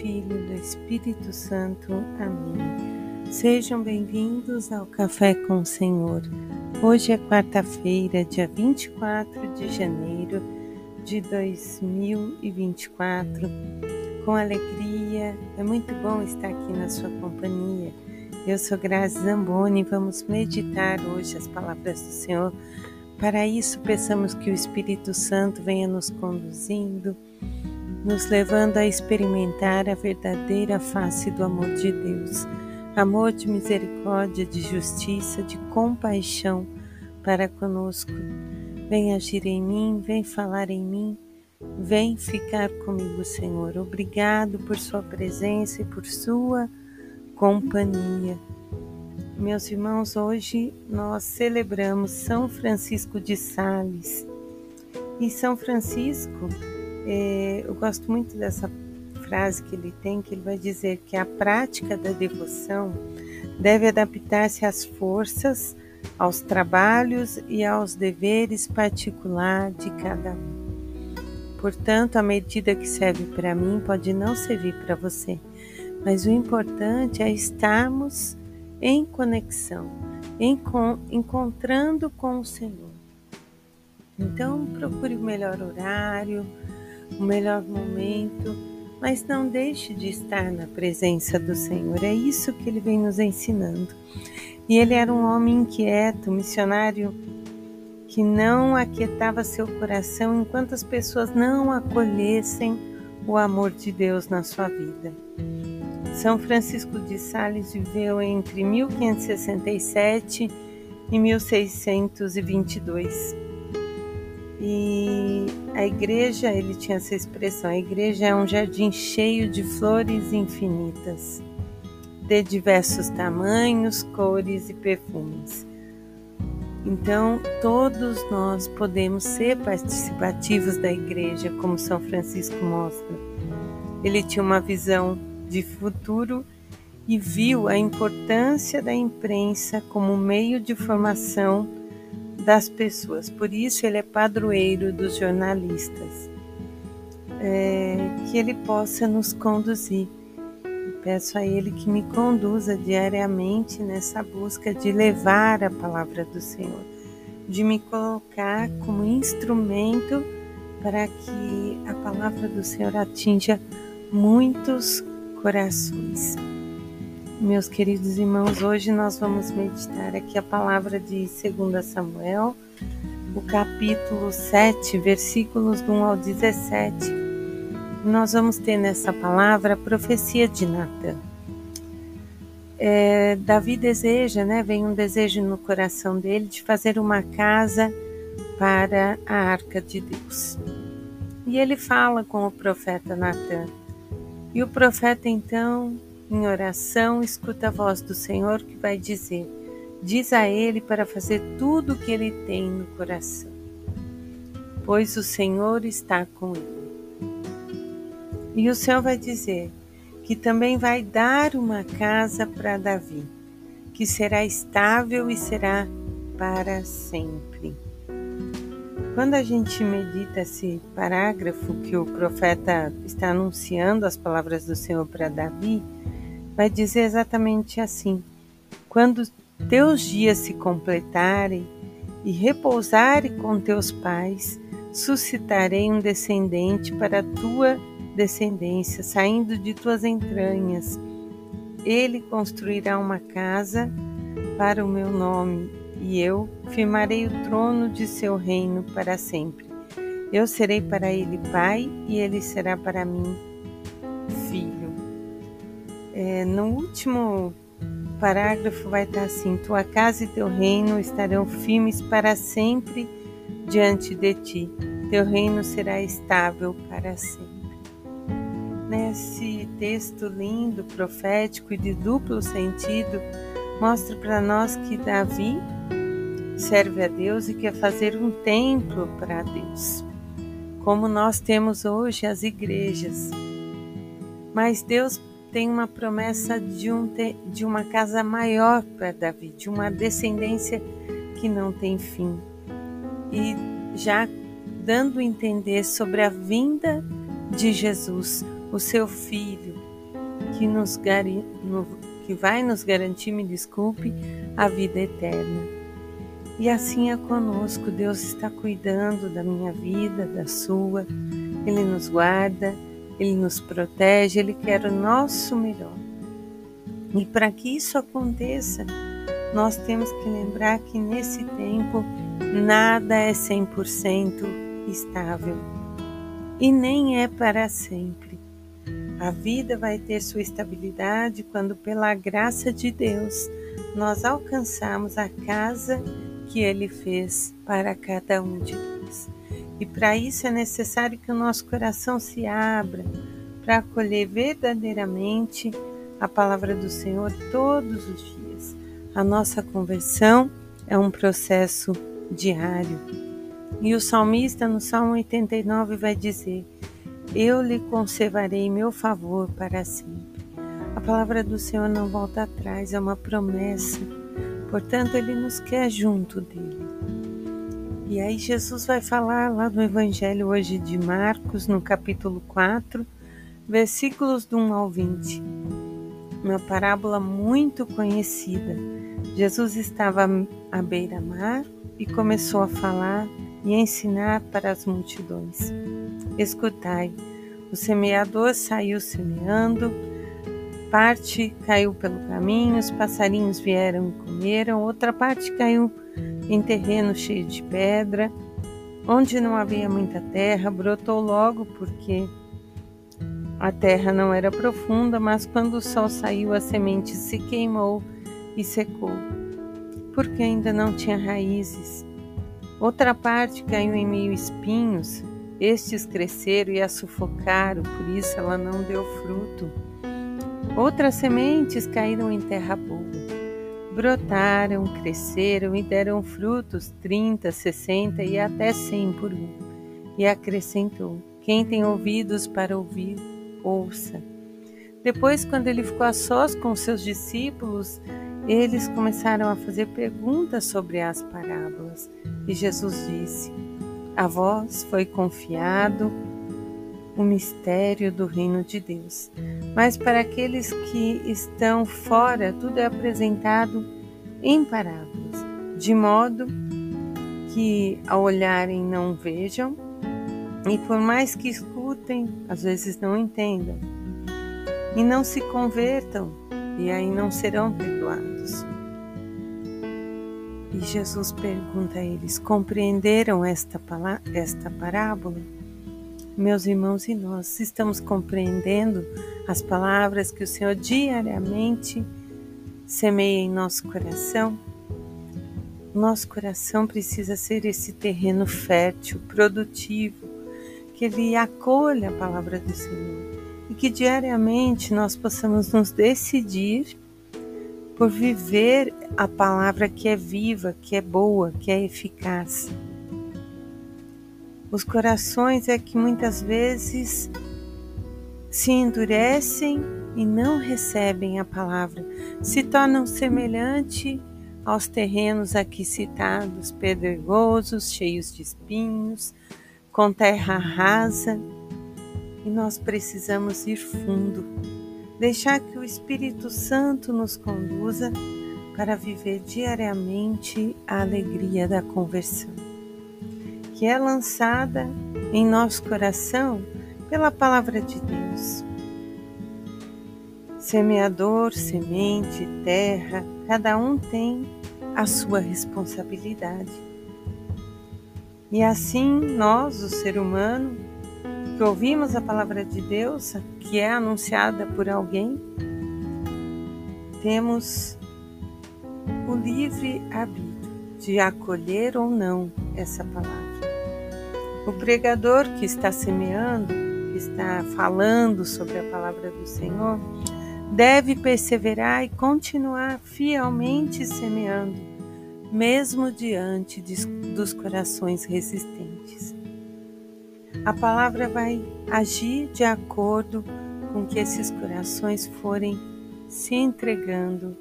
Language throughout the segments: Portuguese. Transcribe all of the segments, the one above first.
Filho e do Espírito Santo. Amém. Sejam bem-vindos ao Café com o Senhor. Hoje é quarta-feira, dia 24 de janeiro de 2024. Com alegria, é muito bom estar aqui na sua companhia. Eu sou Grazi Zamboni e vamos meditar hoje as palavras do Senhor. Para isso, peçamos que o Espírito Santo venha nos conduzindo nos levando a experimentar a verdadeira face do amor de Deus, amor de misericórdia, de justiça, de compaixão para conosco. Vem agir em mim, vem falar em mim, vem ficar comigo, Senhor. Obrigado por Sua presença e por Sua companhia. Meus irmãos, hoje nós celebramos São Francisco de Sales. E São Francisco eu gosto muito dessa frase que ele tem, que ele vai dizer que a prática da devoção deve adaptar-se às forças, aos trabalhos e aos deveres particular de cada um. Portanto, a medida que serve para mim pode não servir para você, mas o importante é estarmos em conexão, encontrando com o Senhor. Então, procure o melhor horário, o melhor momento, mas não deixe de estar na presença do Senhor. É isso que ele vem nos ensinando. E ele era um homem inquieto, missionário que não aquietava seu coração enquanto as pessoas não acolhessem o amor de Deus na sua vida. São Francisco de Sales viveu entre 1567 e 1622. E a igreja, ele tinha essa expressão: a igreja é um jardim cheio de flores infinitas, de diversos tamanhos, cores e perfumes. Então, todos nós podemos ser participativos da igreja, como São Francisco mostra. Ele tinha uma visão de futuro e viu a importância da imprensa como meio de formação das pessoas. Por isso ele é padroeiro dos jornalistas. É, que ele possa nos conduzir. Peço a ele que me conduza diariamente nessa busca de levar a palavra do Senhor, de me colocar como instrumento para que a palavra do Senhor atinja muitos corações. Meus queridos irmãos, hoje nós vamos meditar aqui a palavra de 2 Samuel, o capítulo 7, versículos do 1 ao 17. Nós vamos ter nessa palavra a profecia de Natan. É, Davi deseja, né, vem um desejo no coração dele de fazer uma casa para a arca de Deus. E ele fala com o profeta Natan. E o profeta então em oração, escuta a voz do Senhor que vai dizer: Diz a ele para fazer tudo o que ele tem no coração, pois o Senhor está com ele. E o Senhor vai dizer que também vai dar uma casa para Davi, que será estável e será para sempre. Quando a gente medita esse parágrafo que o profeta está anunciando as palavras do Senhor para Davi, vai dizer exatamente assim: quando teus dias se completarem e repousarem com teus pais, suscitarei um descendente para a tua descendência, saindo de tuas entranhas. Ele construirá uma casa para o meu nome, e eu firmarei o trono de seu reino para sempre. Eu serei para ele pai, e ele será para mim filho. No último parágrafo vai estar assim: Tua casa e teu reino estarão firmes para sempre diante de ti. Teu reino será estável para sempre. Nesse texto lindo, profético e de duplo sentido, mostra para nós que Davi serve a Deus e quer fazer um templo para Deus, como nós temos hoje as igrejas. Mas Deus tem uma promessa de, um, de uma casa maior para Davi, de uma descendência que não tem fim. E já dando entender sobre a vinda de Jesus, o seu filho, que, nos que vai nos garantir, me desculpe, a vida eterna. E assim é conosco, Deus está cuidando da minha vida, da sua, Ele nos guarda, Ele nos protege, Ele quer o nosso melhor. E para que isso aconteça, nós temos que lembrar que nesse tempo nada é 100% estável e nem é para sempre. A vida vai ter sua estabilidade quando, pela graça de Deus, nós alcançarmos a casa que Ele fez para cada um de nós. E para isso é necessário que o nosso coração se abra para acolher verdadeiramente a palavra do Senhor todos os dias. A nossa conversão é um processo diário. E o salmista no Salmo 89 vai dizer: Eu lhe conservarei meu favor para sempre. A palavra do Senhor não volta atrás, é uma promessa. Portanto, ele nos quer junto dele. E aí Jesus vai falar lá no Evangelho hoje de Marcos, no capítulo 4, versículos do 1 ao 20 uma parábola muito conhecida. Jesus estava à beira-mar e começou a falar e ensinar para as multidões. Escutai, o semeador saiu semeando, parte caiu pelo caminho, os passarinhos vieram e comeram, outra parte caiu em terreno cheio de pedra, onde não havia muita terra, brotou logo porque a terra não era profunda, mas quando o sol saiu, a semente se queimou e secou, porque ainda não tinha raízes. Outra parte caiu em meio espinhos, estes cresceram e a sufocaram, por isso ela não deu fruto. Outras sementes caíram em terra boa, brotaram, cresceram e deram frutos trinta, sessenta e até cem por um. E acrescentou: Quem tem ouvidos para ouvir, ouça. Depois, quando ele ficou a sós com seus discípulos, eles começaram a fazer perguntas sobre as parábolas. E Jesus disse: A vós foi confiado o mistério do reino de Deus. Mas para aqueles que estão fora, tudo é apresentado em parábolas, de modo que ao olharem não vejam, e por mais que escutem, às vezes não entendam. E não se convertam, e aí não serão perdoados. E Jesus pergunta a eles: compreenderam esta, esta parábola? Meus irmãos e nós estamos compreendendo as palavras que o Senhor diariamente semeia em nosso coração? Nosso coração precisa ser esse terreno fértil, produtivo, que Ele acolha a palavra do Senhor e que diariamente nós possamos nos decidir por viver a palavra que é viva, que é boa, que é eficaz. Os corações é que muitas vezes se endurecem e não recebem a palavra, se tornam semelhante aos terrenos aqui citados, pedregosos, cheios de espinhos, com terra rasa. E nós precisamos ir fundo, deixar que o Espírito Santo nos conduza para viver diariamente a alegria da conversão, que é lançada em nosso coração pela palavra de Deus. Semeador, semente, terra, cada um tem a sua responsabilidade. E assim nós, o ser humano, que ouvimos a palavra de Deus, que é anunciada por alguém, temos o livre arbítrio de acolher ou não essa palavra. O pregador que está semeando, que está falando sobre a palavra do Senhor, deve perseverar e continuar fielmente semeando mesmo diante de, dos corações resistentes. A palavra vai agir de acordo com que esses corações forem se entregando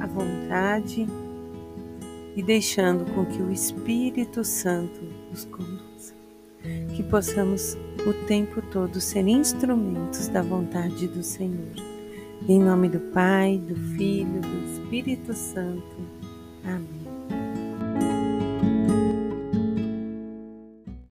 à vontade e deixando com que o Espírito Santo os conduza. Que possamos o tempo todo ser instrumentos da vontade do Senhor. Em nome do Pai, do Filho, do Espírito Santo. Amém.